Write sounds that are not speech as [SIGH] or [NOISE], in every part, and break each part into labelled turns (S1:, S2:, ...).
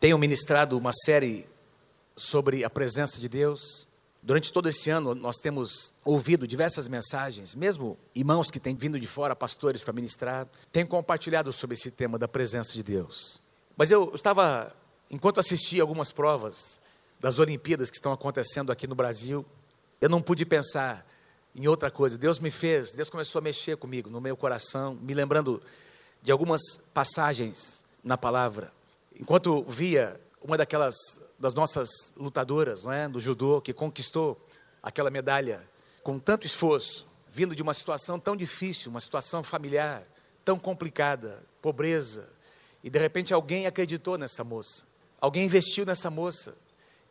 S1: Tenho ministrado uma série sobre a presença de Deus. Durante todo esse ano, nós temos ouvido diversas mensagens, mesmo irmãos que têm vindo de fora, pastores, para ministrar, têm compartilhado sobre esse tema da presença de Deus. Mas eu estava, enquanto assistia algumas provas das Olimpíadas que estão acontecendo aqui no Brasil, eu não pude pensar em outra coisa. Deus me fez, Deus começou a mexer comigo, no meu coração, me lembrando de algumas passagens na palavra. Enquanto via uma daquelas das nossas lutadoras, não é, do judô, que conquistou aquela medalha com tanto esforço, vindo de uma situação tão difícil, uma situação familiar tão complicada, pobreza, e de repente alguém acreditou nessa moça. Alguém investiu nessa moça.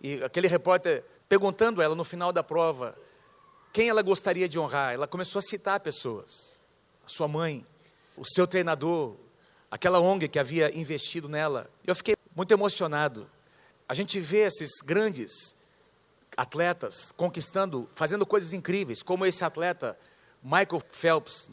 S1: E aquele repórter perguntando ela no final da prova quem ela gostaria de honrar, ela começou a citar pessoas. A sua mãe, o seu treinador, aquela ONG que havia investido nela. Eu fiquei muito emocionado. A gente vê esses grandes atletas conquistando, fazendo coisas incríveis, como esse atleta Michael Phelps,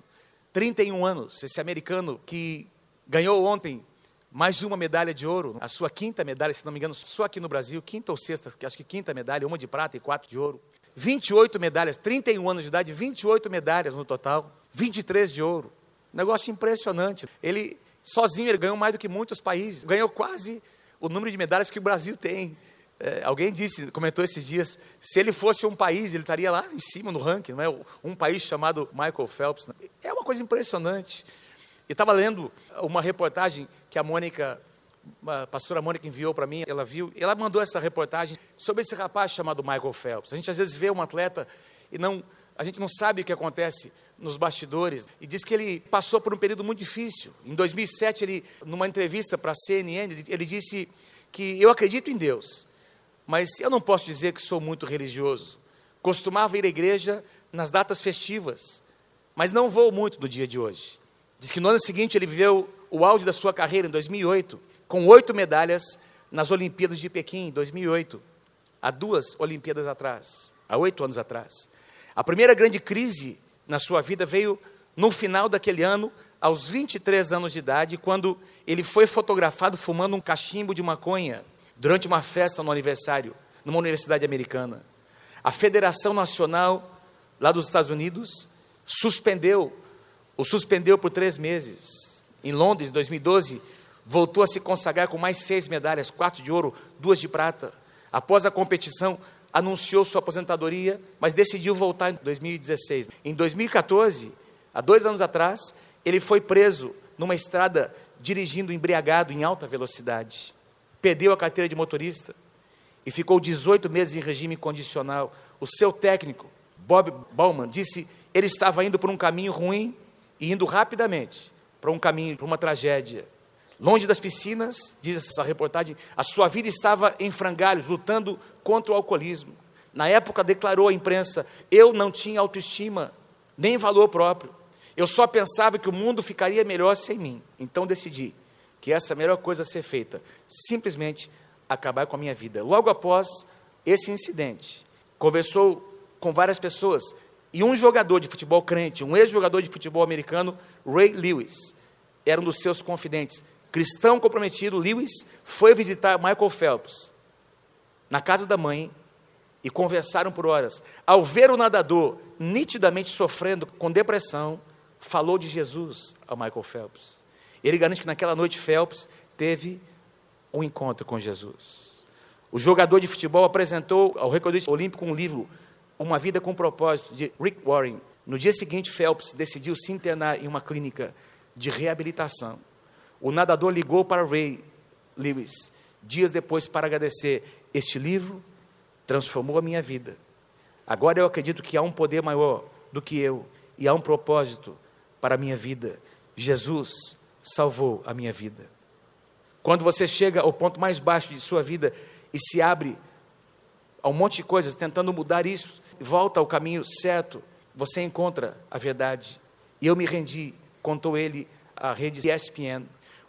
S1: 31 anos, esse americano que ganhou ontem mais de uma medalha de ouro, a sua quinta medalha, se não me engano, só aqui no Brasil, quinta ou sexta, acho que quinta medalha, uma de prata e quatro de ouro. 28 medalhas, 31 anos de idade, 28 medalhas no total, 23 de ouro. Negócio impressionante. Ele, sozinho, ele ganhou mais do que muitos países, ganhou quase o número de medalhas que o Brasil tem. É, alguém disse, comentou esses dias, se ele fosse um país, ele estaria lá em cima no ranking, não é? Um país chamado Michael Phelps. É uma coisa impressionante. E estava lendo uma reportagem que a Mônica, a pastora Mônica enviou para mim, ela viu, ela mandou essa reportagem sobre esse rapaz chamado Michael Phelps. A gente às vezes vê um atleta e não, a gente não sabe o que acontece nos bastidores. E diz que ele passou por um período muito difícil. Em 2007, ele, numa entrevista para a CNN, ele, disse que eu acredito em Deus, mas eu não posso dizer que sou muito religioso. Costumava ir à igreja nas datas festivas, mas não vou muito no dia de hoje. Diz que no ano seguinte ele viveu o auge da sua carreira, em 2008, com oito medalhas nas Olimpíadas de Pequim, em 2008, há duas Olimpíadas atrás, há oito anos atrás. A primeira grande crise na sua vida veio no final daquele ano, aos 23 anos de idade, quando ele foi fotografado fumando um cachimbo de maconha durante uma festa no aniversário, numa universidade americana. A Federação Nacional lá dos Estados Unidos suspendeu o suspendeu por três meses. Em Londres, 2012, voltou a se consagrar com mais seis medalhas, quatro de ouro, duas de prata. Após a competição, anunciou sua aposentadoria, mas decidiu voltar em 2016. Em 2014, há dois anos atrás, ele foi preso numa estrada dirigindo embriagado em alta velocidade. Perdeu a carteira de motorista e ficou 18 meses em regime condicional. O seu técnico, Bob Bauman, disse ele estava indo por um caminho ruim e indo rapidamente para um caminho, para uma tragédia. Longe das piscinas, diz essa reportagem, a sua vida estava em frangalhos, lutando contra o alcoolismo. Na época declarou à imprensa: eu não tinha autoestima, nem valor próprio. Eu só pensava que o mundo ficaria melhor sem mim. Então decidi que essa é a melhor coisa a ser feita, simplesmente acabar com a minha vida. Logo após esse incidente, conversou com várias pessoas e um jogador de futebol crente, um ex-jogador de futebol americano, Ray Lewis, era um dos seus confidentes. Cristão comprometido, Lewis foi visitar Michael Phelps na casa da mãe e conversaram por horas. Ao ver o nadador nitidamente sofrendo com depressão, falou de Jesus a Michael Phelps. Ele garante que naquela noite Phelps teve um encontro com Jesus. O jogador de futebol apresentou ao recordista olímpico um livro uma Vida com Propósito, de Rick Warren. No dia seguinte, Phelps decidiu se internar em uma clínica de reabilitação. O nadador ligou para Ray Lewis, dias depois, para agradecer. Este livro transformou a minha vida. Agora eu acredito que há um poder maior do que eu e há um propósito para a minha vida. Jesus salvou a minha vida. Quando você chega ao ponto mais baixo de sua vida e se abre a um monte de coisas tentando mudar isso, volta ao caminho certo, você encontra a verdade. E eu me rendi, contou ele à rede ESPN.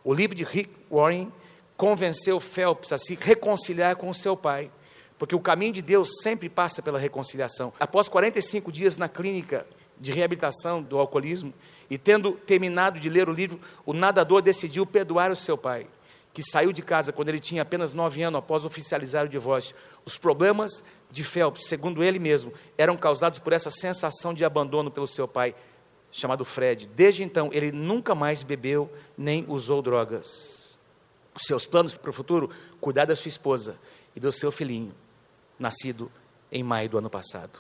S1: O livro de Rick Warren convenceu Phelps a se reconciliar com o seu pai, porque o caminho de Deus sempre passa pela reconciliação. Após 45 dias na clínica de reabilitação do alcoolismo, e tendo terminado de ler o livro, o nadador decidiu perdoar o seu pai. que saiu de casa quando ele tinha apenas nove anos após oficializar o divórcio. Os problemas de Phelps, segundo ele mesmo, eram causados por essa sensação de abandono pelo seu pai, chamado Fred. Desde então, ele nunca mais bebeu nem usou drogas. Os seus planos para o futuro, cuidar da sua esposa e do seu filhinho, nascido em maio do ano passado.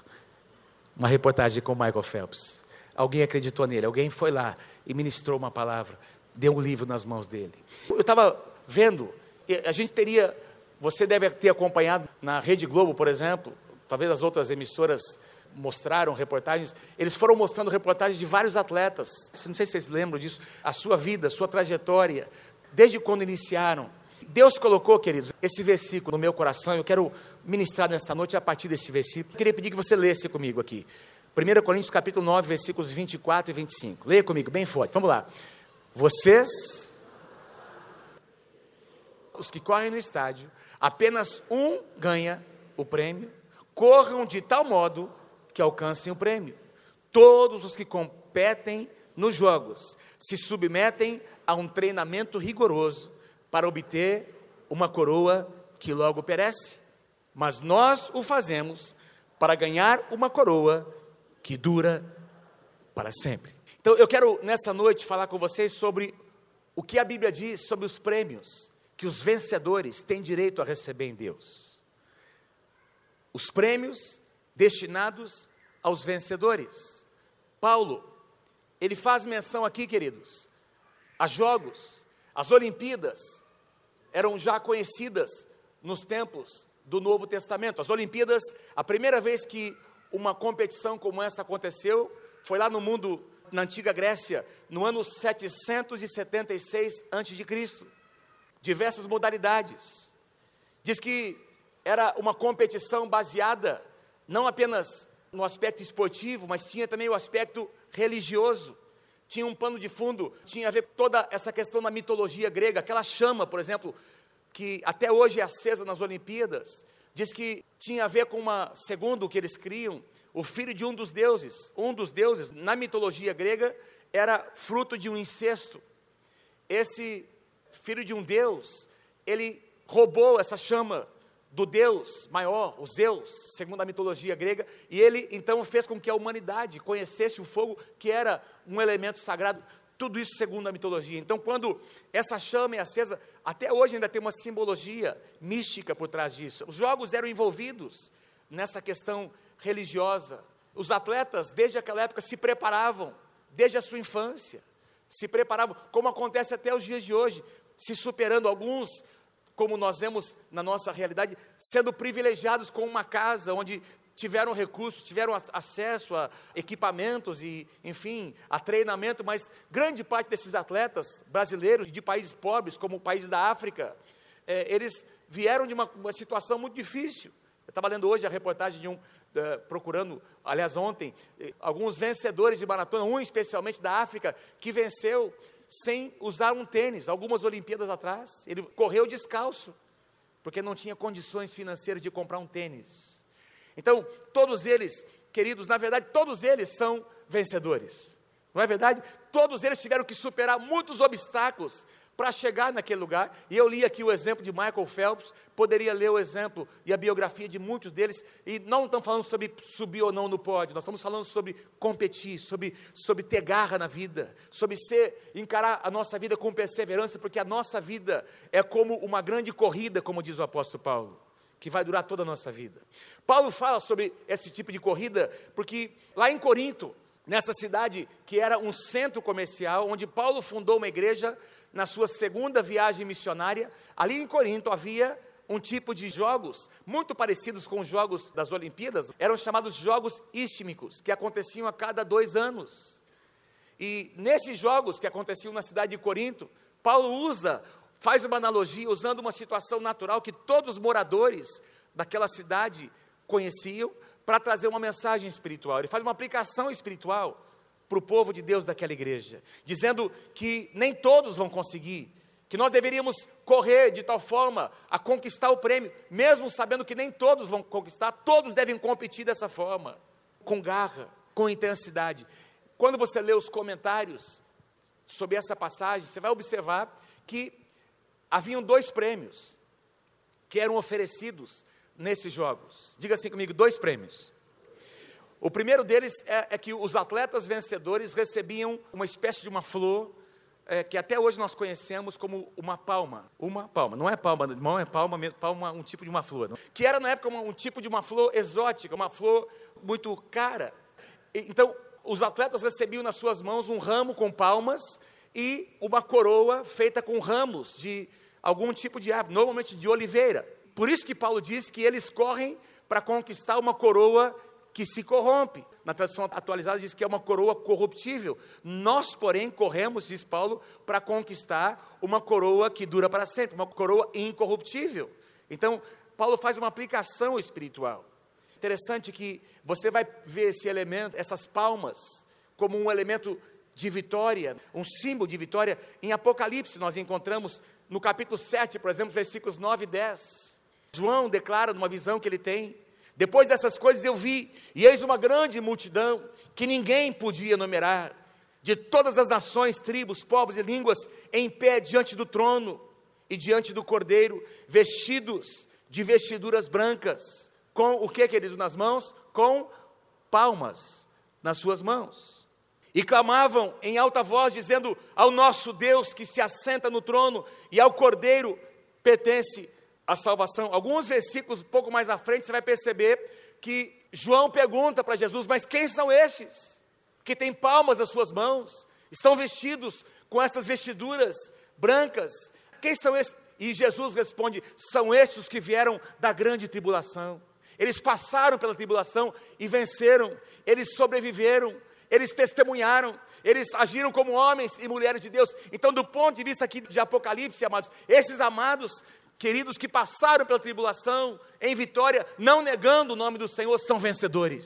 S1: Uma reportagem com Michael Phelps. Alguém acreditou nele, alguém foi lá e ministrou uma palavra, deu um livro nas mãos dele. Eu estava vendo, a gente teria, você deve ter acompanhado na Rede Globo, por exemplo, talvez as outras emissoras mostraram reportagens, eles foram mostrando reportagens de vários atletas, não sei se vocês lembram disso, a sua vida, a sua trajetória, desde quando iniciaram. Deus colocou, queridos, esse versículo no meu coração, eu quero ministrar nessa noite a partir desse versículo. Eu queria pedir que você lesse comigo aqui. 1 Coríntios capítulo 9, versículos 24 e 25. Leia comigo, bem forte. Vamos lá. Vocês os que correm no estádio, apenas um ganha o prêmio, corram de tal modo que alcancem o prêmio. Todos os que competem nos jogos se submetem a um treinamento rigoroso para obter uma coroa que logo perece, mas nós o fazemos para ganhar uma coroa que dura para sempre. Então eu quero nessa noite falar com vocês sobre o que a Bíblia diz sobre os prêmios que os vencedores têm direito a receber em Deus. Os prêmios destinados aos vencedores. Paulo, ele faz menção aqui, queridos, a jogos, as Olimpíadas eram já conhecidas nos tempos do Novo Testamento. As Olimpíadas, a primeira vez que uma competição como essa aconteceu, foi lá no mundo, na antiga Grécia, no ano 776 a.C diversas modalidades. Diz que era uma competição baseada não apenas no aspecto esportivo, mas tinha também o aspecto religioso. Tinha um pano de fundo, tinha a ver toda essa questão da mitologia grega, aquela chama, por exemplo, que até hoje é acesa nas Olimpíadas, diz que tinha a ver com uma, segundo o que eles criam, o filho de um dos deuses. Um dos deuses, na mitologia grega, era fruto de um incesto. Esse filho de um Deus, ele roubou essa chama do Deus maior, o Zeus, segundo a mitologia grega, e ele então fez com que a humanidade conhecesse o fogo, que era um elemento sagrado, tudo isso segundo a mitologia. Então, quando essa chama é acesa, até hoje ainda tem uma simbologia mística por trás disso. Os jogos eram envolvidos nessa questão religiosa. Os atletas, desde aquela época, se preparavam, desde a sua infância, se preparavam, como acontece até os dias de hoje se superando alguns, como nós vemos na nossa realidade, sendo privilegiados com uma casa onde tiveram recursos, tiveram acesso a equipamentos e, enfim, a treinamento, mas grande parte desses atletas brasileiros de países pobres, como países da África, é, eles vieram de uma, uma, situação muito difícil. Eu estava lendo hoje a reportagem de um, uh, procurando, aliás, ontem, uh, alguns vencedores de maratona, um especialmente da África, que venceu sem usar um tênis. Algumas Olimpíadas atrás, ele correu descalço, porque não tinha condições financeiras de comprar um tênis. Então, todos eles, queridos, na verdade, todos eles são vencedores. Não é verdade? Todos eles tiveram que superar muitos obstáculos para chegar naquele lugar. E eu li aqui o exemplo de Michael Phelps, poderia ler o exemplo e a biografia de muitos deles, e não estamos falando sobre subir ou não no pódio, nós estamos falando sobre competir, sobre, sobre ter garra na vida, sobre ser, encarar a nossa vida com perseverança, porque a nossa vida é como uma grande corrida, como diz o apóstolo Paulo que vai durar toda a nossa vida. Paulo fala sobre esse tipo de corrida, porque lá em Corinto, nessa cidade que era um centro comercial, onde Paulo fundou uma igreja, na sua segunda viagem missionária, ali em Corinto havia um tipo de jogos muito parecidos com os jogos das Olimpíadas, eram chamados jogos istmicos, que aconteciam a cada dois anos. E nesses jogos que aconteciam na cidade de Corinto, Paulo usa, faz uma analogia usando uma situação natural que todos os moradores daquela cidade conheciam, para trazer uma mensagem espiritual. Ele faz uma aplicação espiritual para o povo de Deus daquela igreja, dizendo que nem todos vão conseguir, que nós deveríamos correr de tal forma a conquistar o prêmio, mesmo sabendo que nem todos vão conquistar, todos devem competir dessa forma, com garra, com intensidade. Quando você lê os comentários sobre essa passagem, você vai observar que haviam dois prêmios que eram oferecidos nesses jogos. Diga assim comigo: dois prêmios. O primeiro deles é, é que os atletas vencedores recebiam uma espécie de uma flor é, que até hoje nós conhecemos como uma palma. Uma palma. Não é palma, não é palma mesmo, palma um tipo de uma flor. Não? Que era na época um tipo de uma flor exótica, uma flor muito cara. E, então, os atletas recebiam nas suas mãos um ramo com palmas e uma coroa feita com ramos de algum tipo de árvore, normalmente de oliveira. Por isso que Paulo diz que eles correm para conquistar uma coroa que se corrompe. Na tradução atualizada diz que é uma coroa corruptível. Nós, porém, corremos, diz Paulo, para conquistar uma coroa que dura para sempre, uma coroa incorruptível. Então, Paulo faz uma aplicação espiritual. Interessante que você vai ver esse elemento, essas palmas, como um elemento de vitória, um símbolo de vitória. Em Apocalipse, nós encontramos no capítulo 7, por exemplo, versículos 9 e 10. João declara numa visão que ele tem depois dessas coisas eu vi, e eis uma grande multidão, que ninguém podia numerar, de todas as nações, tribos, povos e línguas, em pé diante do trono e diante do cordeiro, vestidos de vestiduras brancas, com o que, querido, nas mãos? Com palmas nas suas mãos. E clamavam em alta voz, dizendo: Ao nosso Deus que se assenta no trono e ao cordeiro pertence a salvação. Alguns versículos um pouco mais à frente você vai perceber que João pergunta para Jesus: Mas quem são estes que têm palmas nas suas mãos, estão vestidos com essas vestiduras brancas? Quem são estes? E Jesus responde: São estes que vieram da grande tribulação. Eles passaram pela tribulação e venceram, eles sobreviveram, eles testemunharam, eles agiram como homens e mulheres de Deus. Então, do ponto de vista aqui de Apocalipse, amados, esses amados queridos que passaram pela tribulação em vitória, não negando o nome do Senhor, são vencedores.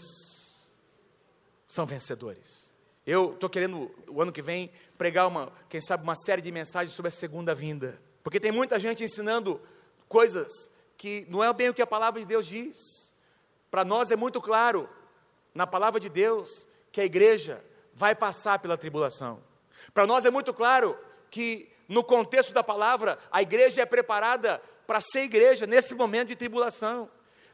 S1: São vencedores. Eu estou querendo, o ano que vem, pregar uma, quem sabe, uma série de mensagens sobre a segunda vinda. Porque tem muita gente ensinando coisas que não é bem o que a palavra de Deus diz. Para nós é muito claro, na palavra de Deus, que a igreja vai passar pela tribulação. Para nós é muito claro que no contexto da palavra, a igreja é preparada para ser igreja nesse momento de tribulação.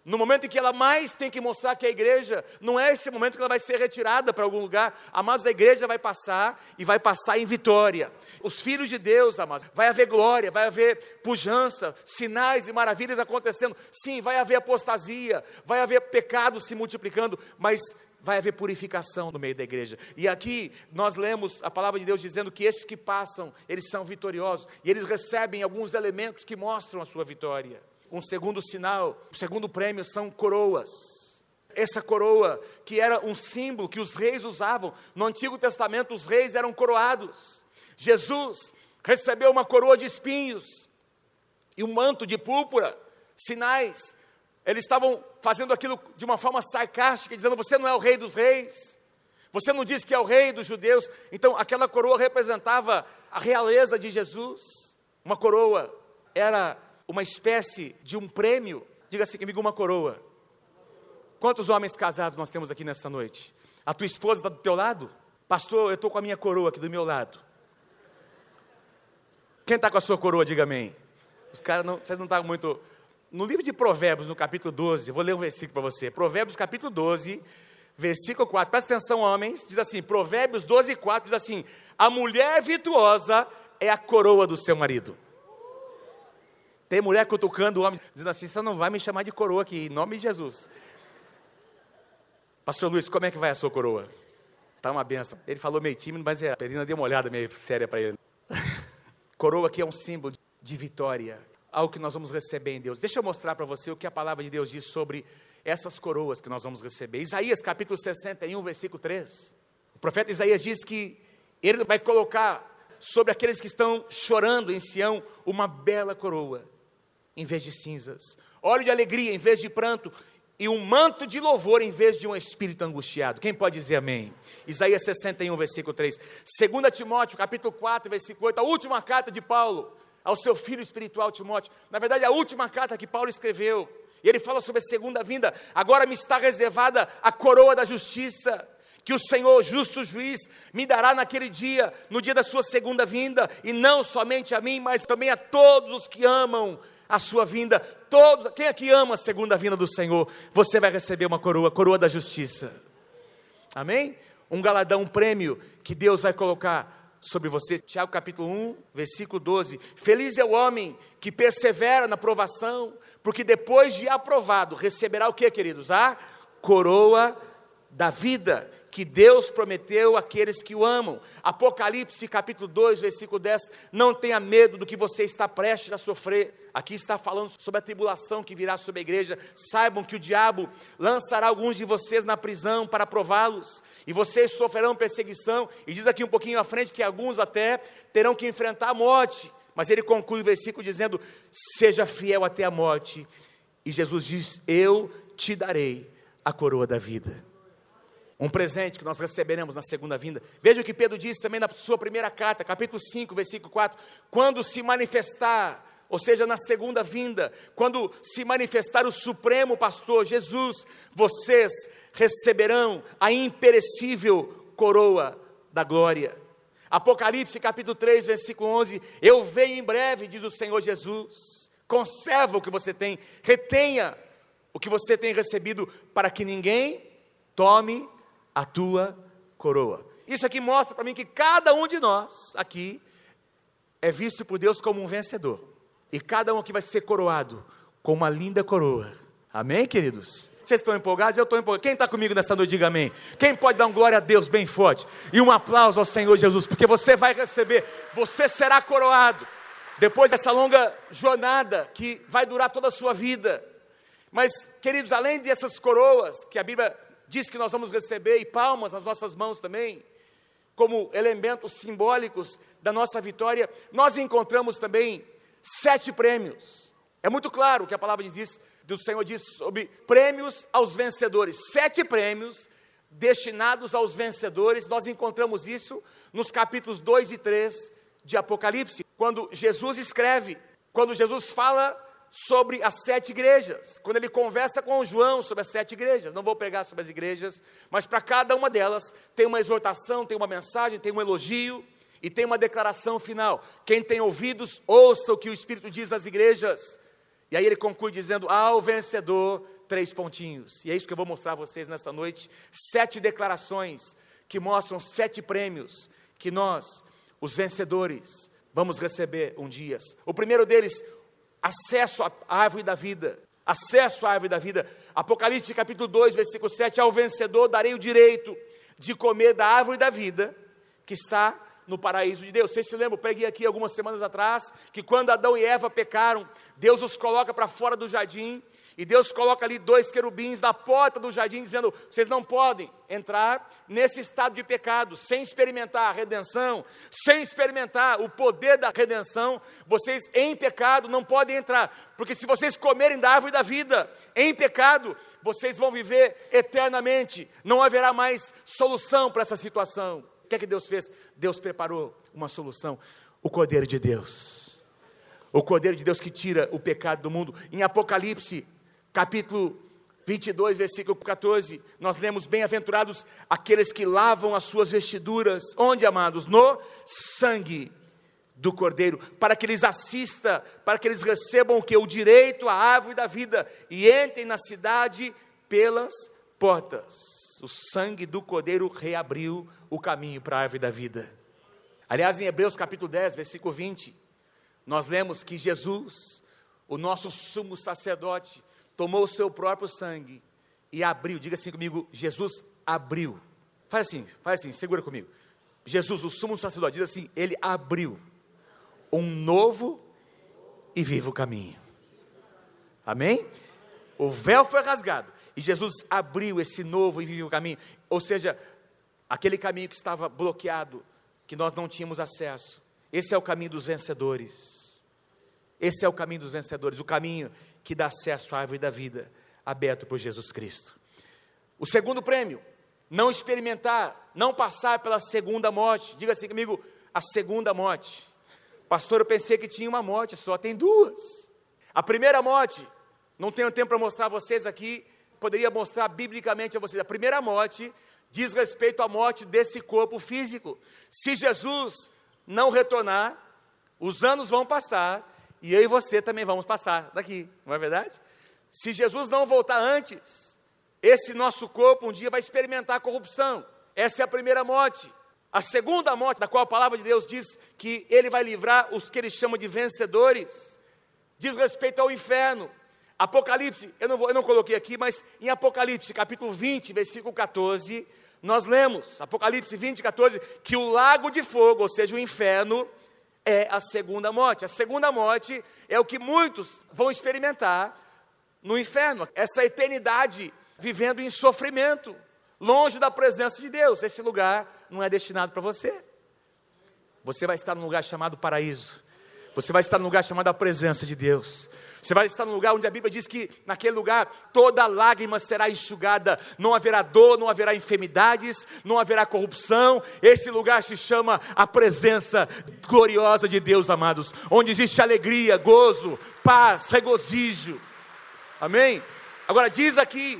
S1: No momento em que ela mais tem que mostrar que a igreja, não é esse momento que ela vai ser retirada para algum lugar. Amados, a igreja vai passar e vai passar em vitória. Os filhos de Deus, amados, vai haver glória, vai haver pujança, sinais e maravilhas acontecendo. Sim, vai haver apostasia, vai haver pecado se multiplicando, mas vai haver purificação no meio da igreja. E aqui nós lemos a palavra de Deus dizendo que esses que passam, eles são vitoriosos e eles recebem alguns elementos que mostram a sua vitória. Um segundo sinal, o segundo prêmio são coroas. Essa coroa, que era um símbolo que os reis usavam, no Antigo Testamento os reis eram coroados. Jesus recebeu uma coroa de espinhos e um manto de púrpura, sinais eles estavam fazendo aquilo de uma forma sarcástica, dizendo: Você não é o rei dos reis, você não diz que é o rei dos judeus. Então, aquela coroa representava a realeza de Jesus. Uma coroa era uma espécie de um prêmio. Diga-se comigo, uma coroa. Quantos homens casados nós temos aqui nessa noite? A tua esposa está do teu lado? Pastor, eu estou com a minha coroa aqui do meu lado. Quem está com a sua coroa, diga amém. Os caras não, vocês não estão muito no livro de Provérbios, no capítulo 12, vou ler um versículo para você. Provérbios, capítulo 12, versículo 4. Presta atenção, homens. Diz assim: Provérbios 12, 4 diz assim: A mulher virtuosa é a coroa do seu marido. Tem mulher cutucando o homem, dizendo assim: Você não vai me chamar de coroa aqui, em nome de Jesus. Pastor Luiz, como é que vai a sua coroa? Está uma benção. Ele falou meio tímido, mas é, a Perina deu uma olhada meio séria para ele. [LAUGHS] coroa aqui é um símbolo de vitória, ao que nós vamos receber em Deus. Deixa eu mostrar para você o que a palavra de Deus diz sobre essas coroas que nós vamos receber. Isaías capítulo 61, versículo 3. O profeta Isaías diz que ele vai colocar sobre aqueles que estão chorando em Sião uma bela coroa, em vez de cinzas, óleo de alegria em vez de pranto, e um manto de louvor em vez de um espírito angustiado. Quem pode dizer amém? Isaías 61, versículo 3. 2 Timóteo, capítulo 4, versículo 8, a última carta de Paulo ao seu filho espiritual Timóteo. Na verdade, a última carta que Paulo escreveu. E ele fala sobre a segunda vinda. Agora me está reservada a coroa da justiça, que o Senhor, justo juiz, me dará naquele dia, no dia da sua segunda vinda, e não somente a mim, mas também a todos os que amam a sua vinda. Todos, quem aqui ama a segunda vinda do Senhor, você vai receber uma coroa, coroa da justiça. Amém? Um galadão, um prêmio que Deus vai colocar sobre você. Tiago capítulo 1, versículo 12. Feliz é o homem que persevera na provação, porque depois de aprovado, receberá o que, queridos? A coroa da vida que Deus prometeu àqueles que o amam. Apocalipse capítulo 2, versículo 10. Não tenha medo do que você está prestes a sofrer. Aqui está falando sobre a tribulação que virá sobre a igreja. Saibam que o diabo lançará alguns de vocês na prisão para prová-los, e vocês sofrerão perseguição. E diz aqui um pouquinho à frente que alguns até terão que enfrentar a morte. Mas ele conclui o versículo dizendo: Seja fiel até a morte. E Jesus diz: Eu te darei a coroa da vida um presente que nós receberemos na segunda vinda. Veja o que Pedro disse também na sua primeira carta, capítulo 5, versículo 4: quando se manifestar, ou seja, na segunda vinda, quando se manifestar o Supremo Pastor Jesus, vocês receberão a imperecível coroa da glória. Apocalipse capítulo 3, versículo 11: Eu venho em breve, diz o Senhor Jesus. Conserva o que você tem, retenha o que você tem recebido, para que ninguém tome a tua coroa. Isso aqui mostra para mim que cada um de nós aqui é visto por Deus como um vencedor. E cada um aqui vai ser coroado com uma linda coroa. Amém, queridos? Vocês estão empolgados? Eu estou empolgado. Quem está comigo nessa noite, diga amém. Quem pode dar um glória a Deus bem forte? E um aplauso ao Senhor Jesus, porque você vai receber, você será coroado. Depois dessa longa jornada que vai durar toda a sua vida. Mas, queridos, além dessas coroas que a Bíblia diz que nós vamos receber, e palmas nas nossas mãos também, como elementos simbólicos da nossa vitória, nós encontramos também sete prêmios. É muito claro que a palavra diz, do Senhor diz sobre prêmios aos vencedores. Sete prêmios destinados aos vencedores. Nós encontramos isso nos capítulos 2 e 3 de Apocalipse, quando Jesus escreve, quando Jesus fala sobre as sete igrejas, quando ele conversa com João sobre as sete igrejas. Não vou pregar sobre as igrejas, mas para cada uma delas tem uma exortação, tem uma mensagem, tem um elogio e tem uma declaração final. Quem tem ouvidos, ouça o que o Espírito diz às igrejas. E aí ele conclui dizendo: ao vencedor, três pontinhos. E é isso que eu vou mostrar a vocês nessa noite: sete declarações que mostram sete prêmios que nós, os vencedores, vamos receber um dia. O primeiro deles, acesso à árvore da vida. Acesso à árvore da vida. Apocalipse capítulo 2, versículo 7: Ao vencedor darei o direito de comer da árvore da vida que está no paraíso de Deus. Vocês se lembram, preguei aqui algumas semanas atrás, que quando Adão e Eva pecaram, Deus os coloca para fora do jardim e Deus coloca ali dois querubins na porta do jardim, dizendo: vocês não podem entrar nesse estado de pecado, sem experimentar a redenção, sem experimentar o poder da redenção. Vocês em pecado não podem entrar, porque se vocês comerem da árvore da vida em pecado, vocês vão viver eternamente, não haverá mais solução para essa situação. O que é que Deus fez? Deus preparou uma solução: o Cordeiro de Deus. O Cordeiro de Deus que tira o pecado do mundo. Em Apocalipse capítulo 22, versículo 14, nós lemos: Bem-aventurados aqueles que lavam as suas vestiduras, onde, amados? No sangue do Cordeiro, para que eles assista, para que eles recebam o que? O direito à árvore da vida e entrem na cidade pelas portas. O sangue do Cordeiro reabriu o caminho para a árvore da vida. Aliás, em Hebreus capítulo 10, versículo 20, nós lemos que Jesus, o nosso sumo sacerdote, tomou o seu próprio sangue e abriu, diga assim comigo, Jesus abriu. Faz assim, faz assim, segura comigo. Jesus, o sumo sacerdote, diz assim: Ele abriu um novo e vivo caminho. Amém? O véu foi rasgado e Jesus abriu esse novo e vivo caminho. Ou seja, aquele caminho que estava bloqueado, que nós não tínhamos acesso. Esse é o caminho dos vencedores. Esse é o caminho dos vencedores, o caminho que dá acesso à árvore da vida, aberto por Jesus Cristo. O segundo prêmio, não experimentar, não passar pela segunda morte. Diga assim comigo, a segunda morte. Pastor, eu pensei que tinha uma morte só, tem duas. A primeira morte, não tenho tempo para mostrar a vocês aqui, poderia mostrar biblicamente a vocês. A primeira morte diz respeito à morte desse corpo físico. Se Jesus não retornar, os anos vão passar e eu e você também vamos passar daqui, não é verdade? Se Jesus não voltar antes, esse nosso corpo um dia vai experimentar corrupção. Essa é a primeira morte. A segunda morte, da qual a palavra de Deus diz que ele vai livrar os que ele chama de vencedores, diz respeito ao inferno. Apocalipse, eu não, vou, eu não coloquei aqui, mas em Apocalipse, capítulo 20, versículo 14, nós lemos, Apocalipse 20, 14, que o lago de fogo, ou seja, o inferno, é a segunda morte. A segunda morte é o que muitos vão experimentar no inferno, essa eternidade vivendo em sofrimento, longe da presença de Deus. Esse lugar não é destinado para você. Você vai estar num lugar chamado paraíso. Você vai estar num lugar chamado a presença de Deus. Você vai estar num lugar onde a Bíblia diz que naquele lugar toda lágrima será enxugada, não haverá dor, não haverá enfermidades, não haverá corrupção. Esse lugar se chama a presença gloriosa de Deus, amados, onde existe alegria, gozo, paz, regozijo. Amém? Agora diz aqui,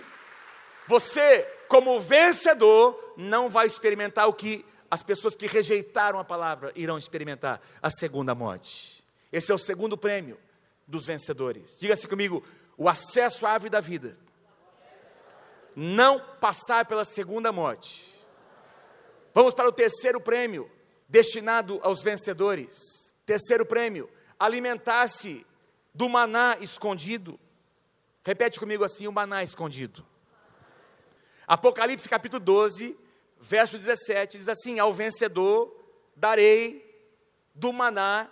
S1: você como vencedor não vai experimentar o que as pessoas que rejeitaram a palavra irão experimentar, a segunda morte. Esse é o segundo prêmio dos vencedores. Diga-se comigo: o acesso à árvore da vida. Não passar pela segunda morte. Vamos para o terceiro prêmio, destinado aos vencedores. Terceiro prêmio: alimentar-se do maná escondido. Repete comigo assim: o maná escondido. Apocalipse capítulo 12, verso 17, diz assim: Ao vencedor darei do maná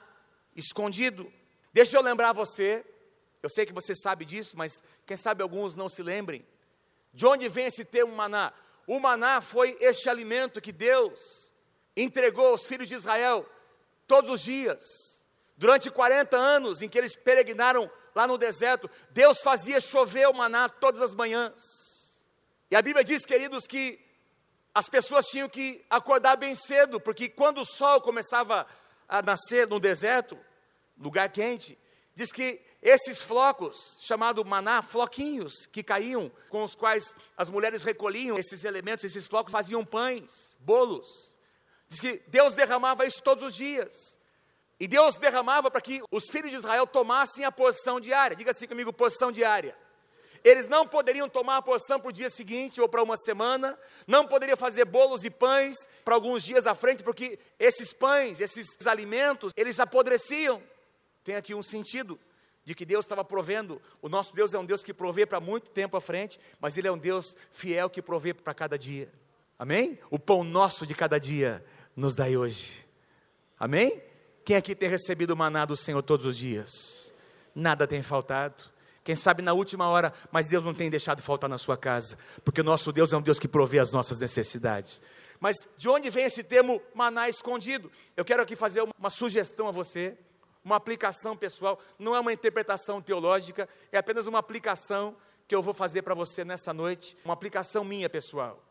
S1: escondido. Deixa eu lembrar você, eu sei que você sabe disso, mas quem sabe alguns não se lembrem. De onde vem esse termo maná? O maná foi este alimento que Deus entregou aos filhos de Israel todos os dias. Durante 40 anos em que eles peregrinaram lá no deserto, Deus fazia chover o maná todas as manhãs. E a Bíblia diz, queridos, que as pessoas tinham que acordar bem cedo, porque quando o sol começava a nascer no deserto, lugar quente, diz que esses flocos, chamado maná, floquinhos que caíam, com os quais as mulheres recolhiam esses elementos, esses flocos, faziam pães, bolos. Diz que Deus derramava isso todos os dias. E Deus derramava para que os filhos de Israel tomassem a porção diária. Diga assim comigo, porção diária. Eles não poderiam tomar a porção para o dia seguinte ou para uma semana, não poderiam fazer bolos e pães para alguns dias à frente, porque esses pães, esses alimentos, eles apodreciam tem aqui um sentido de que Deus estava provendo. O nosso Deus é um Deus que provê para muito tempo à frente, mas Ele é um Deus fiel que provê para cada dia. Amém? O pão nosso de cada dia nos dai hoje. Amém? Quem aqui tem recebido o maná do Senhor todos os dias? Nada tem faltado. Quem sabe na última hora, mas Deus não tem deixado faltar na sua casa, porque o nosso Deus é um Deus que provê as nossas necessidades. Mas de onde vem esse termo maná escondido? Eu quero aqui fazer uma sugestão a você uma aplicação pessoal, não é uma interpretação teológica, é apenas uma aplicação que eu vou fazer para você nessa noite, uma aplicação minha pessoal.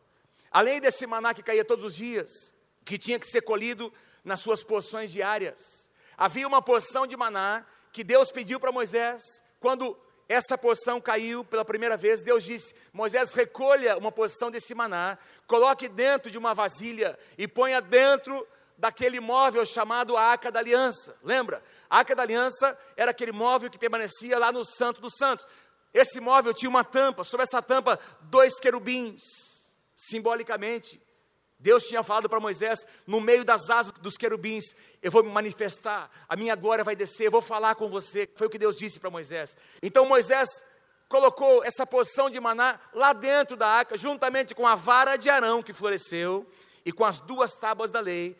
S1: Além desse maná que caía todos os dias, que tinha que ser colhido nas suas porções diárias, havia uma porção de maná que Deus pediu para Moisés, quando essa porção caiu pela primeira vez, Deus disse: Moisés, recolha uma porção desse maná, coloque dentro de uma vasilha e ponha dentro daquele móvel chamado Arca da Aliança. Lembra? A Arca da Aliança era aquele móvel que permanecia lá no Santo dos Santos. Esse móvel tinha uma tampa, sobre essa tampa, dois querubins. Simbolicamente, Deus tinha falado para Moisés: no meio das asas dos querubins, eu vou me manifestar, a minha glória vai descer, eu vou falar com você. Foi o que Deus disse para Moisés. Então Moisés colocou essa porção de maná lá dentro da arca, juntamente com a vara de Arão que floresceu e com as duas tábuas da lei,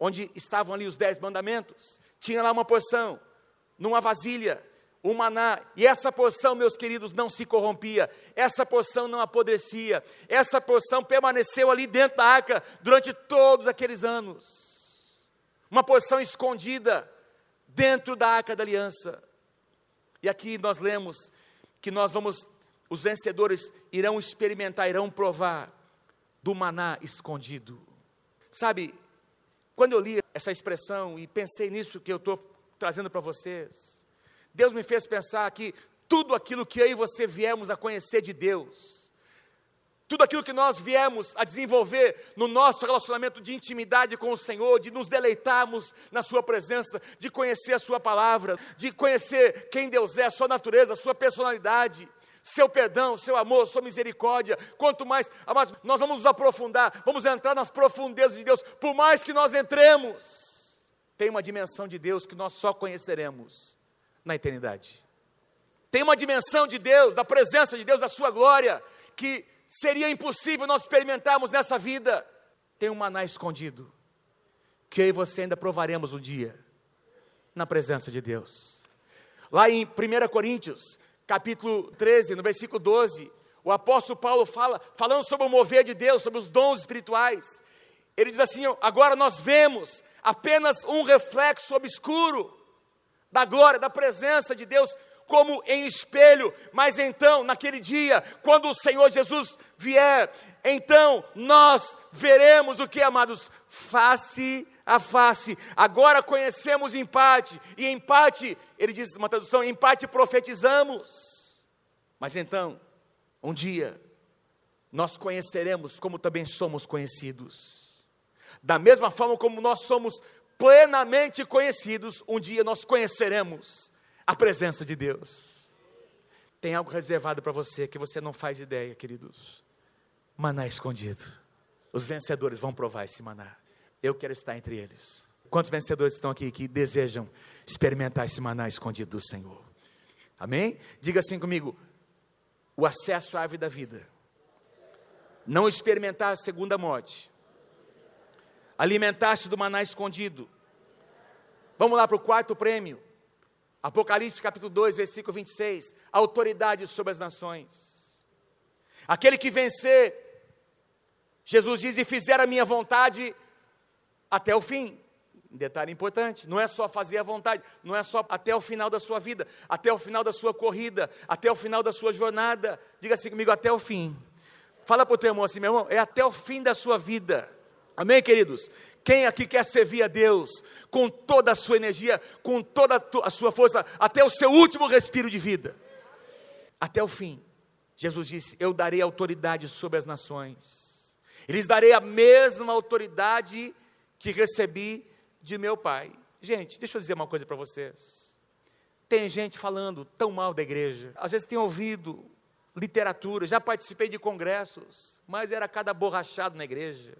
S1: onde estavam ali os dez mandamentos, tinha lá uma porção, numa vasilha, um maná, e essa porção, meus queridos, não se corrompia, essa porção não apodrecia, essa porção permaneceu ali dentro da arca durante todos aqueles anos. Uma porção escondida dentro da arca da aliança. E aqui nós lemos que nós vamos, os vencedores irão experimentar, irão provar do maná escondido. Sabe, quando eu li essa expressão e pensei nisso que eu estou trazendo para vocês, Deus me fez pensar que tudo aquilo que eu e você viemos a conhecer de Deus, tudo aquilo que nós viemos a desenvolver no nosso relacionamento de intimidade com o Senhor, de nos deleitarmos na Sua presença, de conhecer a Sua palavra, de conhecer quem Deus é, a Sua natureza, a Sua personalidade, seu perdão, seu amor, sua misericórdia. Quanto mais, nós vamos nos aprofundar, vamos entrar nas profundezas de Deus, por mais que nós entremos, tem uma dimensão de Deus que nós só conheceremos na eternidade. Tem uma dimensão de Deus, da presença de Deus, da sua glória, que seria impossível nós experimentarmos nessa vida. Tem um maná escondido, que eu e você ainda provaremos um dia, na presença de Deus. Lá em 1 Coríntios, capítulo 13, no versículo 12, o apóstolo Paulo fala, falando sobre o mover de Deus, sobre os dons espirituais. Ele diz assim: agora nós vemos apenas um reflexo obscuro da glória, da presença de Deus, como em espelho, mas então, naquele dia, quando o Senhor Jesus vier, então nós veremos o que, amados? Face a face. Agora conhecemos em parte, e em parte, ele diz uma tradução, em parte profetizamos. Mas então, um dia, nós conheceremos como também somos conhecidos. Da mesma forma como nós somos plenamente conhecidos, um dia nós conheceremos a presença de Deus. Tem algo reservado para você que você não faz ideia, queridos. Maná escondido. Os vencedores vão provar esse maná. Eu quero estar entre eles. Quantos vencedores estão aqui que desejam experimentar esse maná escondido do Senhor? Amém? Diga assim comigo: o acesso à árvore da vida, não experimentar a segunda morte, alimentar-se do maná escondido. Vamos lá para o quarto prêmio. Apocalipse capítulo 2, versículo 26, autoridade sobre as nações. Aquele que vencer, Jesus diz, e fizer a minha vontade até o fim. Detalhe importante, não é só fazer a vontade, não é só até o final da sua vida, até o final da sua corrida, até o final da sua jornada. Diga assim comigo, até o fim. Fala para o teu irmão assim, meu irmão, é até o fim da sua vida. Amém, queridos? Quem aqui quer servir a Deus com toda a sua energia, com toda a sua força, até o seu último respiro de vida? Até o fim. Jesus disse: Eu darei autoridade sobre as nações, lhes darei a mesma autoridade que recebi de meu Pai. Gente, deixa eu dizer uma coisa para vocês. Tem gente falando tão mal da igreja, às vezes tem ouvido literatura, já participei de congressos, mas era cada borrachado na igreja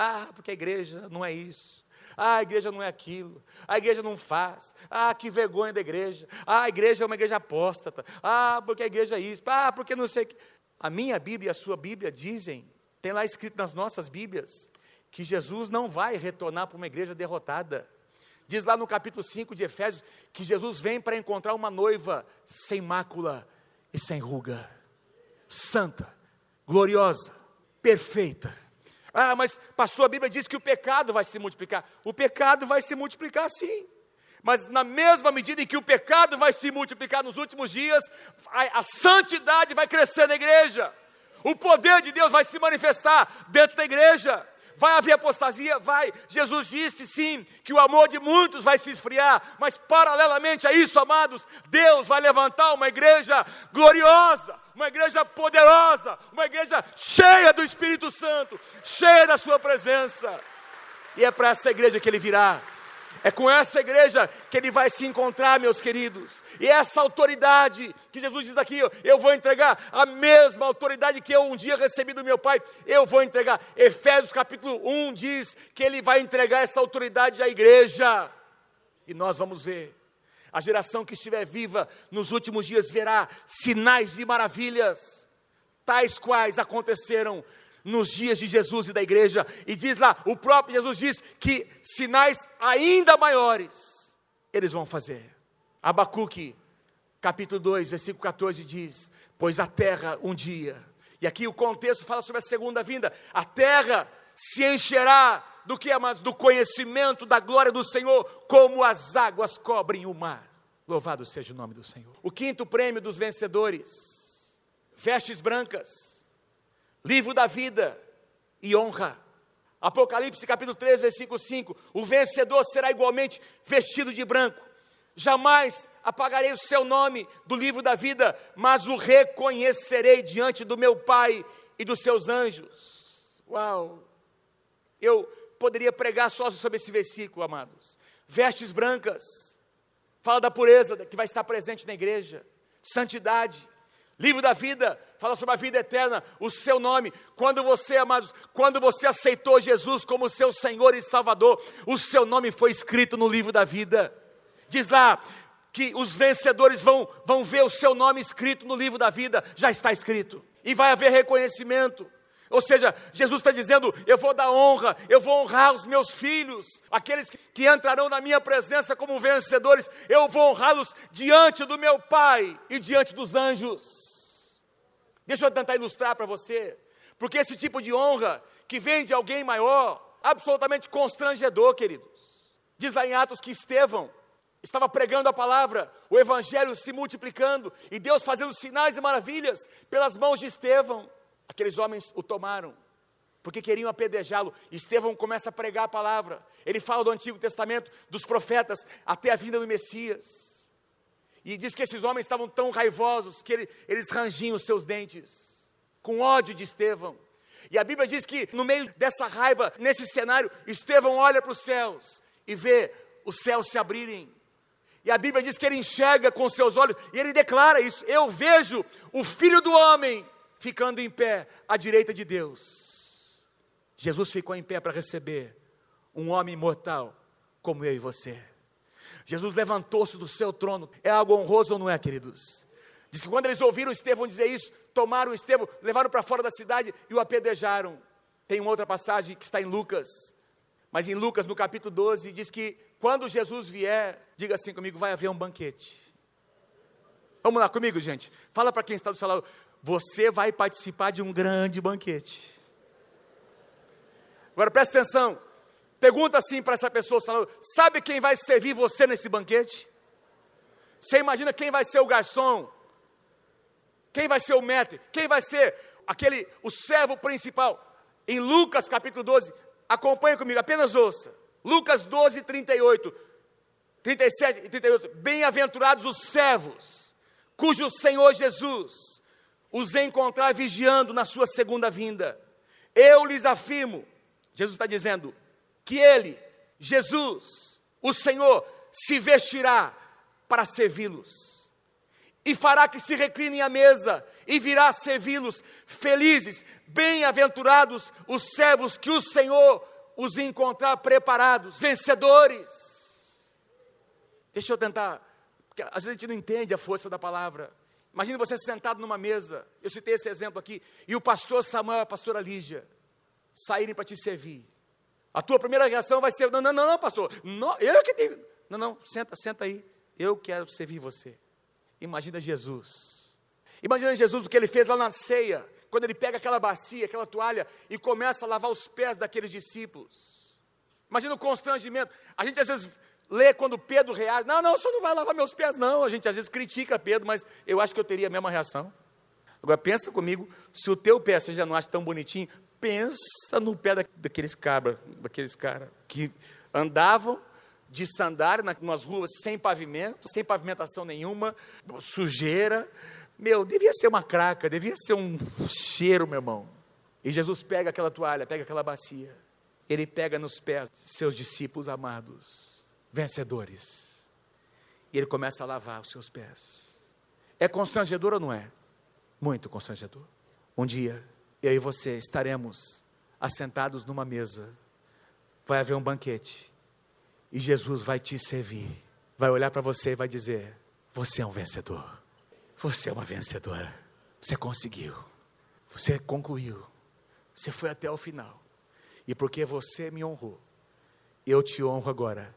S1: ah, porque a igreja não é isso. Ah, a igreja não é aquilo. A igreja não faz. Ah, que vergonha da igreja. Ah, a igreja é uma igreja apóstata. Ah, porque a igreja é isso. Ah, porque não sei o que. A minha Bíblia e a sua Bíblia dizem, tem lá escrito nas nossas Bíblias, que Jesus não vai retornar para uma igreja derrotada. Diz lá no capítulo 5 de Efésios que Jesus vem para encontrar uma noiva sem mácula e sem ruga, santa, gloriosa, perfeita ah, mas pastor, a Bíblia diz que o pecado vai se multiplicar. O pecado vai se multiplicar sim. Mas na mesma medida em que o pecado vai se multiplicar nos últimos dias, a, a santidade vai crescer na igreja. O poder de Deus vai se manifestar dentro da igreja. Vai haver apostasia? Vai. Jesus disse sim que o amor de muitos vai se esfriar, mas paralelamente a isso, amados, Deus vai levantar uma igreja gloriosa, uma igreja poderosa, uma igreja cheia do Espírito Santo, cheia da Sua presença. E é para essa igreja que Ele virá. É com essa igreja que ele vai se encontrar, meus queridos. E essa autoridade que Jesus diz aqui, eu vou entregar a mesma autoridade que eu um dia recebi do meu Pai, eu vou entregar. Efésios capítulo 1 diz que ele vai entregar essa autoridade à igreja. E nós vamos ver a geração que estiver viva nos últimos dias verá sinais e maravilhas, tais quais aconteceram nos dias de Jesus e da igreja. E diz lá, o próprio Jesus diz que sinais ainda maiores eles vão fazer. Abacuque, capítulo 2, versículo 14 diz: Pois a terra um dia, e aqui o contexto fala sobre a segunda vinda, a terra se encherá do que é mais do conhecimento da glória do Senhor, como as águas cobrem o mar. Louvado seja o nome do Senhor. O quinto prêmio dos vencedores: vestes brancas, livro da vida e honra. Apocalipse capítulo 3, versículo 5: O vencedor será igualmente vestido de branco. Jamais apagarei o seu nome do livro da vida, mas o reconhecerei diante do meu Pai e dos seus anjos. Uau! Eu poderia pregar só sobre esse versículo, amados. Vestes brancas, fala da pureza que vai estar presente na igreja, santidade. Livro da vida, fala sobre a vida eterna, o seu nome. Quando você, amados, quando você aceitou Jesus como seu Senhor e Salvador, o seu nome foi escrito no livro da vida. Diz lá que os vencedores vão, vão ver o seu nome escrito no livro da vida, já está escrito, e vai haver reconhecimento. Ou seja, Jesus está dizendo: eu vou dar honra, eu vou honrar os meus filhos, aqueles que entrarão na minha presença como vencedores, eu vou honrá-los diante do meu Pai e diante dos anjos. Deixa eu tentar ilustrar para você, porque esse tipo de honra que vem de alguém maior, absolutamente constrangedor, queridos. Diz lá em Atos que Estevão estava pregando a palavra, o evangelho se multiplicando e Deus fazendo sinais e maravilhas pelas mãos de Estevão. Aqueles homens o tomaram, porque queriam apedrejá-lo. Estevão começa a pregar a palavra. Ele fala do Antigo Testamento, dos profetas, até a vinda do Messias. E diz que esses homens estavam tão raivosos que ele, eles rangiam os seus dentes, com ódio de Estevão. E a Bíblia diz que no meio dessa raiva, nesse cenário, Estevão olha para os céus e vê os céus se abrirem. E a Bíblia diz que ele enxerga com seus olhos, e ele declara isso: Eu vejo o Filho do Homem ficando em pé à direita de Deus. Jesus ficou em pé para receber um homem imortal como eu e você. Jesus levantou-se do seu trono. É algo honroso ou não é, queridos? Diz que quando eles ouviram Estevão dizer isso, tomaram Estevão, levaram para fora da cidade e o apedrejaram. Tem uma outra passagem que está em Lucas, mas em Lucas, no capítulo 12, diz que quando Jesus vier, diga assim comigo: vai haver um banquete. Vamos lá comigo, gente. Fala para quem está do seu lado: você vai participar de um grande banquete. Agora presta atenção. Pergunta assim para essa pessoa: sabe quem vai servir você nesse banquete? Você imagina quem vai ser o garçom? Quem vai ser o mestre? Quem vai ser aquele, o servo principal? Em Lucas capítulo 12, acompanhe comigo, apenas ouça. Lucas 12, 38, 37 e 38. Bem-aventurados os servos, cujo Senhor Jesus os encontrar vigiando na sua segunda vinda. Eu lhes afirmo, Jesus está dizendo, que Ele, Jesus, o Senhor, se vestirá para servi-los, e fará que se reclinem à mesa, e virá servi-los, felizes, bem-aventurados os servos que o Senhor os encontrar preparados, vencedores. Deixa eu tentar, porque às vezes a gente não entende a força da palavra. Imagine você sentado numa mesa, eu citei esse exemplo aqui, e o pastor Samuel e a pastora Lígia saírem para te servir. A tua primeira reação vai ser: não, não, não, não pastor, não, eu que tenho. Não, não, senta, senta aí, eu quero servir você. Imagina Jesus. Imagina Jesus o que ele fez lá na ceia, quando ele pega aquela bacia, aquela toalha e começa a lavar os pés daqueles discípulos. Imagina o constrangimento. A gente às vezes lê quando Pedro reage. Não, não, o senhor não vai lavar meus pés, não. A gente às vezes critica Pedro, mas eu acho que eu teria a mesma reação. Agora pensa comigo, se o teu pé você já não acha tão bonitinho, pensa no pé daqueles cabras, daqueles caras que andavam de sandália nas ruas sem pavimento, sem pavimentação nenhuma, sujeira. Meu, devia ser uma craca, devia ser um cheiro, meu irmão. E Jesus pega aquela toalha, pega aquela bacia, ele pega nos pés seus discípulos amados vencedores. E ele começa a lavar os seus pés. É constrangedor ou não é? Muito constrangedor. Um dia, eu e você estaremos assentados numa mesa, vai haver um banquete, e Jesus vai te servir, vai olhar para você e vai dizer: Você é um vencedor, você é uma vencedora, você conseguiu, você concluiu, você foi até o final, e porque você me honrou, eu te honro agora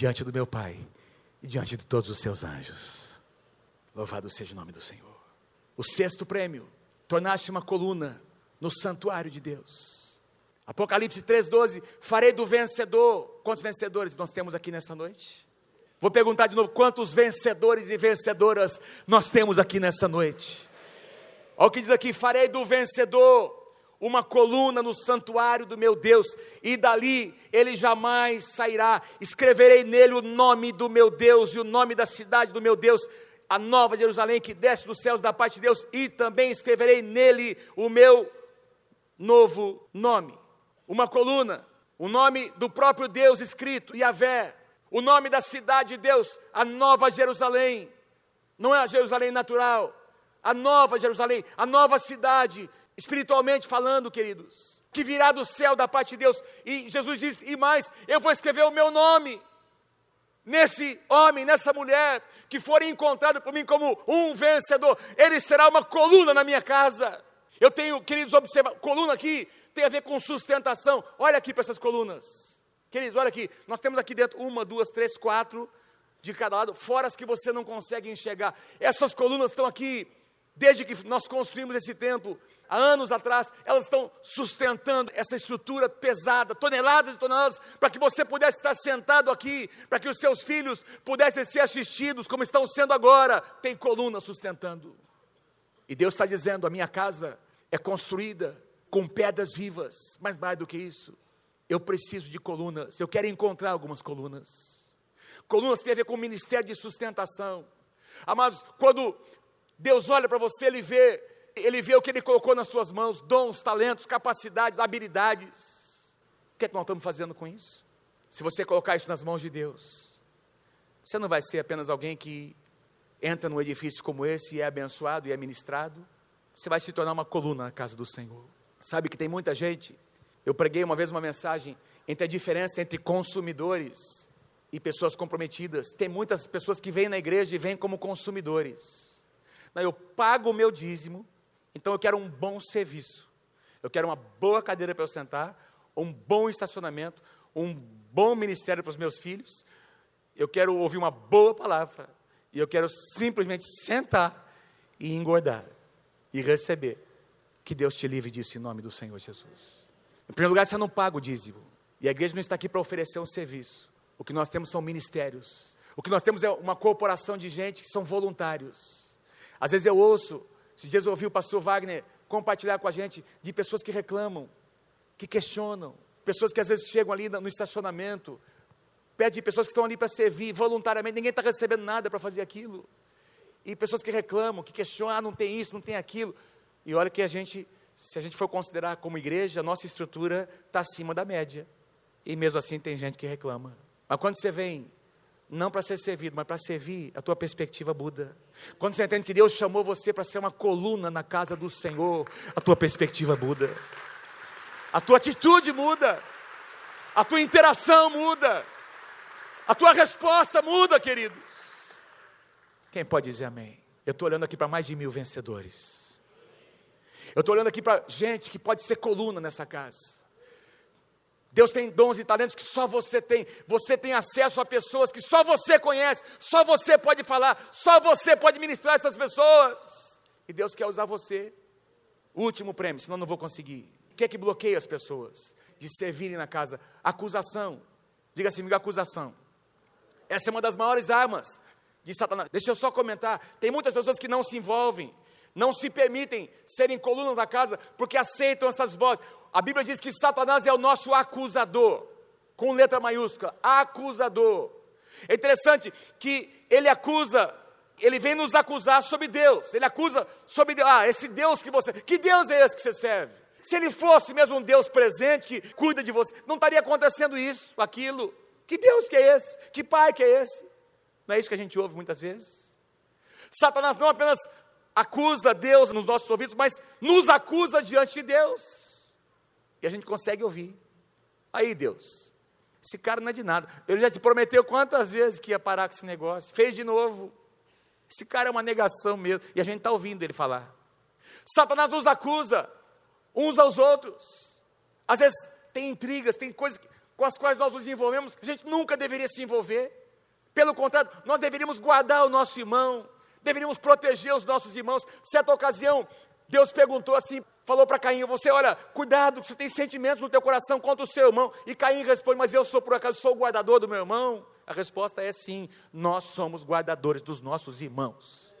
S1: diante do meu Pai e diante de todos os seus anjos. Louvado seja o nome do Senhor. O sexto prêmio, tornaste uma coluna no santuário de Deus. Apocalipse 3,12, farei do vencedor. Quantos vencedores nós temos aqui nessa noite? Vou perguntar de novo: quantos vencedores e vencedoras nós temos aqui nessa noite? Olha o que diz aqui: farei do vencedor uma coluna no santuário do meu Deus, e dali ele jamais sairá. Escreverei nele o nome do meu Deus e o nome da cidade do meu Deus, a nova Jerusalém que desce dos céus da parte de Deus, e também escreverei nele o meu novo nome. Uma coluna, o nome do próprio Deus escrito, Yahvé. O nome da cidade de Deus, a Nova Jerusalém. Não é a Jerusalém natural, a Nova Jerusalém, a nova cidade, espiritualmente falando, queridos, que virá do céu da parte de Deus. E Jesus diz: e mais, eu vou escrever o meu nome nesse homem, nessa mulher, que for encontrado por mim como um vencedor, ele será uma coluna na minha casa. Eu tenho, queridos, observar, coluna aqui tem a ver com sustentação. Olha aqui para essas colunas. Queridos, olha aqui. Nós temos aqui dentro uma, duas, três, quatro de cada lado, fora as que você não consegue enxergar. Essas colunas estão aqui desde que nós construímos esse templo, há anos atrás, elas estão sustentando essa estrutura pesada, toneladas e toneladas, para que você pudesse estar sentado aqui, para que os seus filhos pudessem ser assistidos como estão sendo agora. Tem coluna sustentando. E Deus está dizendo: a minha casa é construída com pedras vivas, mas mais do que isso, eu preciso de colunas, eu quero encontrar algumas colunas. Colunas têm a ver com o ministério de sustentação. Amados, quando Deus olha para você, Ele vê, Ele vê o que Ele colocou nas suas mãos, dons, talentos, capacidades, habilidades. O que é que nós estamos fazendo com isso? Se você colocar isso nas mãos de Deus, você não vai ser apenas alguém que entra num edifício como esse e é abençoado e é ministrado, você vai se tornar uma coluna na casa do Senhor. Sabe que tem muita gente. Eu preguei uma vez uma mensagem entre a diferença entre consumidores e pessoas comprometidas. Tem muitas pessoas que vêm na igreja e vêm como consumidores. Eu pago o meu dízimo, então eu quero um bom serviço. Eu quero uma boa cadeira para eu sentar, um bom estacionamento, um bom ministério para os meus filhos. Eu quero ouvir uma boa palavra. E eu quero simplesmente sentar e engordar e receber. Que Deus te livre disso em nome do Senhor Jesus. Em primeiro lugar, você não paga o dízimo. E a igreja não está aqui para oferecer um serviço. O que nós temos são ministérios. O que nós temos é uma corporação de gente que são voluntários. Às vezes eu ouço, se dias eu ouvi o pastor Wagner compartilhar com a gente de pessoas que reclamam, que questionam, pessoas que às vezes chegam ali no estacionamento, de pessoas que estão ali para servir voluntariamente, ninguém está recebendo nada para fazer aquilo. E pessoas que reclamam, que questionam, ah, não tem isso, não tem aquilo. E olha que a gente, se a gente for considerar como igreja, a nossa estrutura está acima da média. E mesmo assim tem gente que reclama. Mas quando você vem, não para ser servido, mas para servir, a tua perspectiva muda. Quando você entende que Deus chamou você para ser uma coluna na casa do Senhor, a tua perspectiva muda. A tua atitude muda. A tua interação muda. A tua resposta muda, queridos. Quem pode dizer amém? Eu estou olhando aqui para mais de mil vencedores. Eu estou olhando aqui para gente que pode ser coluna nessa casa. Deus tem dons e talentos que só você tem. Você tem acesso a pessoas que só você conhece, só você pode falar, só você pode ministrar essas pessoas. E Deus quer usar você. Último prêmio, senão não vou conseguir. O que é que bloqueia as pessoas de servirem na casa? Acusação. Diga assim, acusação. Essa é uma das maiores armas de Satanás. Deixa eu só comentar. Tem muitas pessoas que não se envolvem não se permitem serem colunas na casa porque aceitam essas vozes. A Bíblia diz que Satanás é o nosso acusador, com letra maiúscula, acusador. É interessante que ele acusa, ele vem nos acusar sobre Deus. Ele acusa sobre Deus. Ah, esse Deus que você. Que Deus é esse que você serve? Se ele fosse mesmo um Deus presente que cuida de você, não estaria acontecendo isso, aquilo. Que Deus que é esse? Que Pai que é esse? Não é isso que a gente ouve muitas vezes? Satanás não apenas acusa Deus nos nossos ouvidos, mas nos acusa diante de Deus. E a gente consegue ouvir. Aí, Deus, esse cara não é de nada. Ele já te prometeu quantas vezes que ia parar com esse negócio, fez de novo. Esse cara é uma negação mesmo. E a gente está ouvindo ele falar. Satanás nos acusa uns aos outros. Às vezes tem intrigas, tem coisas com as quais nós nos envolvemos que a gente nunca deveria se envolver. Pelo contrário, nós deveríamos guardar o nosso irmão, deveríamos proteger os nossos irmãos. Certa ocasião, Deus perguntou assim, falou para Caim: Você, olha, cuidado, você tem sentimentos no teu coração contra o seu irmão. E Caim responde: Mas eu sou, por acaso, sou o guardador do meu irmão? A resposta é sim, nós somos guardadores dos nossos irmãos.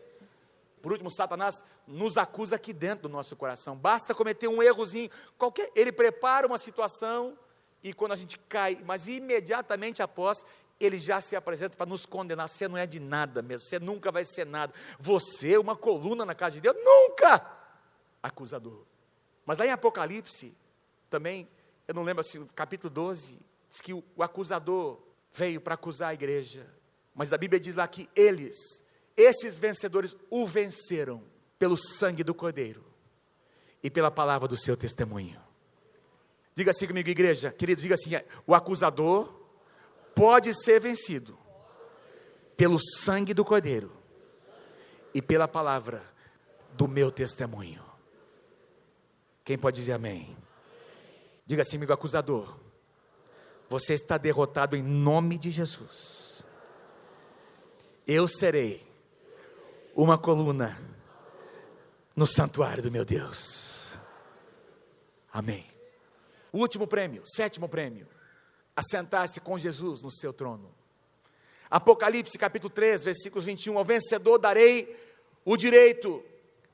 S1: Por último, Satanás nos acusa aqui dentro do nosso coração. Basta cometer um errozinho, qualquer, ele prepara uma situação e quando a gente cai, mas imediatamente após, ele já se apresenta para nos condenar. Você não é de nada mesmo, você nunca vai ser nada. Você é uma coluna na casa de Deus? Nunca! Acusador. Mas lá em Apocalipse, também, eu não lembro assim, capítulo 12, diz que o, o acusador veio para acusar a igreja. Mas a Bíblia diz lá que eles, esses vencedores, o venceram pelo sangue do Cordeiro e pela palavra do seu testemunho. Diga assim comigo, igreja, querido, diga assim: o acusador pode ser vencido pelo sangue do Cordeiro e pela palavra do meu testemunho. Quem pode dizer amém? Diga assim, amigo acusador. Você está derrotado em nome de Jesus. Eu serei uma coluna no santuário do meu Deus. Amém. O último prêmio, sétimo prêmio. Assentar-se com Jesus no seu trono. Apocalipse capítulo 3, versículos 21. Ao vencedor darei o direito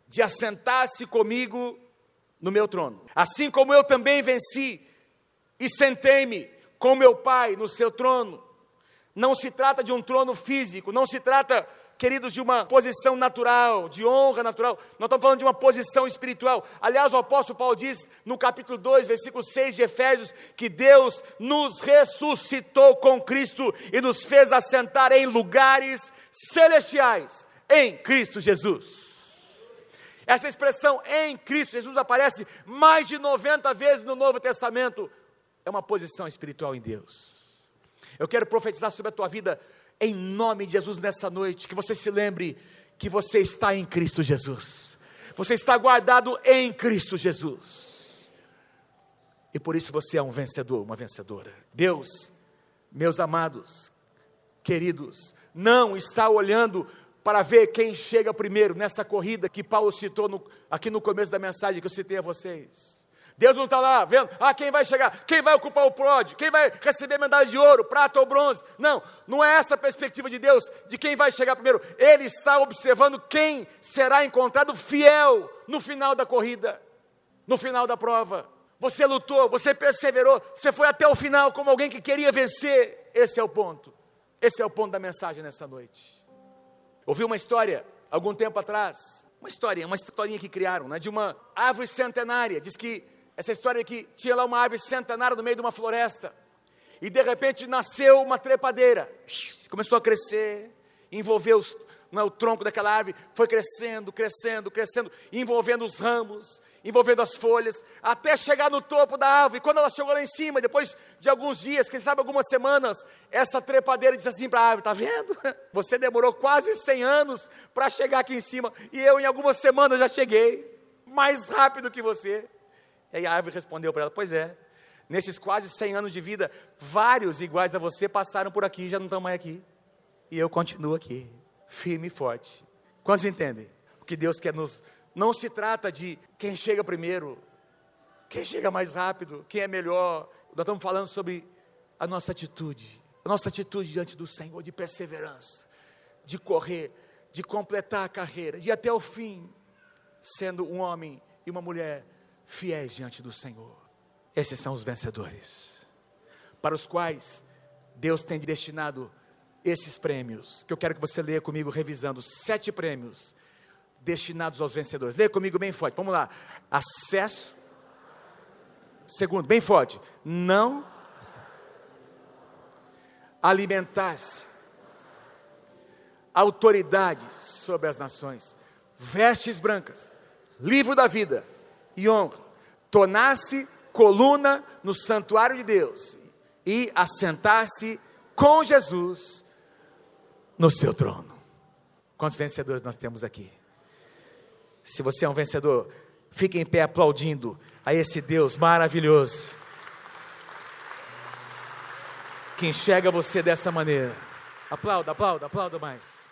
S1: de assentar-se comigo no meu trono. Assim como eu também venci e sentei-me com meu Pai no seu trono. Não se trata de um trono físico, não se trata, queridos, de uma posição natural, de honra natural. Nós estamos falando de uma posição espiritual. Aliás, o apóstolo Paulo diz no capítulo 2, versículo 6 de Efésios, que Deus nos ressuscitou com Cristo e nos fez assentar em lugares celestiais em Cristo Jesus. Essa expressão em Cristo Jesus aparece mais de 90 vezes no Novo Testamento. É uma posição espiritual em Deus. Eu quero profetizar sobre a tua vida em nome de Jesus nessa noite, que você se lembre que você está em Cristo Jesus. Você está guardado em Cristo Jesus. E por isso você é um vencedor, uma vencedora. Deus, meus amados, queridos, não está olhando para ver quem chega primeiro nessa corrida que Paulo citou no, aqui no começo da mensagem que eu citei a vocês. Deus não está lá vendo, ah, quem vai chegar, quem vai ocupar o pódio, quem vai receber medalha de ouro, prata ou bronze. Não, não é essa a perspectiva de Deus, de quem vai chegar primeiro. Ele está observando quem será encontrado fiel no final da corrida, no final da prova. Você lutou, você perseverou, você foi até o final como alguém que queria vencer. Esse é o ponto. Esse é o ponto da mensagem nessa noite. Ouvi uma história, algum tempo atrás, uma história, uma historinha que criaram, né, de uma árvore centenária. Diz que essa história que tinha lá uma árvore centenária no meio de uma floresta. E de repente nasceu uma trepadeira. Começou a crescer, envolveu os, é, o tronco daquela árvore, foi crescendo, crescendo, crescendo, envolvendo os ramos, envolvendo as folhas, até chegar no topo da árvore. Quando ela chegou lá em cima, depois de alguns dias, quem sabe algumas semanas, essa trepadeira disse assim para a árvore: Está vendo? [LAUGHS] Você demorou quase 100 anos para chegar aqui em cima, e eu em algumas semanas já cheguei, mais rápido que você. E aí a árvore respondeu para ela: Pois é, nesses quase 100 anos de vida, vários iguais a você passaram por aqui e já não estão mais aqui. E eu continuo aqui, firme e forte. Quantos entendem? O que Deus quer nos não se trata de quem chega primeiro, quem chega mais rápido, quem é melhor. Nós estamos falando sobre a nossa atitude, a nossa atitude diante do Senhor, de perseverança, de correr, de completar a carreira, de ir até o fim, sendo um homem e uma mulher fiéis diante do Senhor. Esses são os vencedores, para os quais Deus tem destinado esses prêmios, que eu quero que você leia comigo, revisando sete prêmios destinados aos vencedores. Leia comigo bem forte. Vamos lá. Acesso. Segundo, bem forte. Não alimentar-se. Autoridade sobre as nações. Vestes brancas. Livro da vida e honra. Tornar-se coluna no santuário de Deus e assentar-se com Jesus no seu trono. Quantos vencedores nós temos aqui? Se você é um vencedor, fique em pé aplaudindo a esse Deus maravilhoso que enxerga você dessa maneira. Aplauda, aplauda, aplauda mais.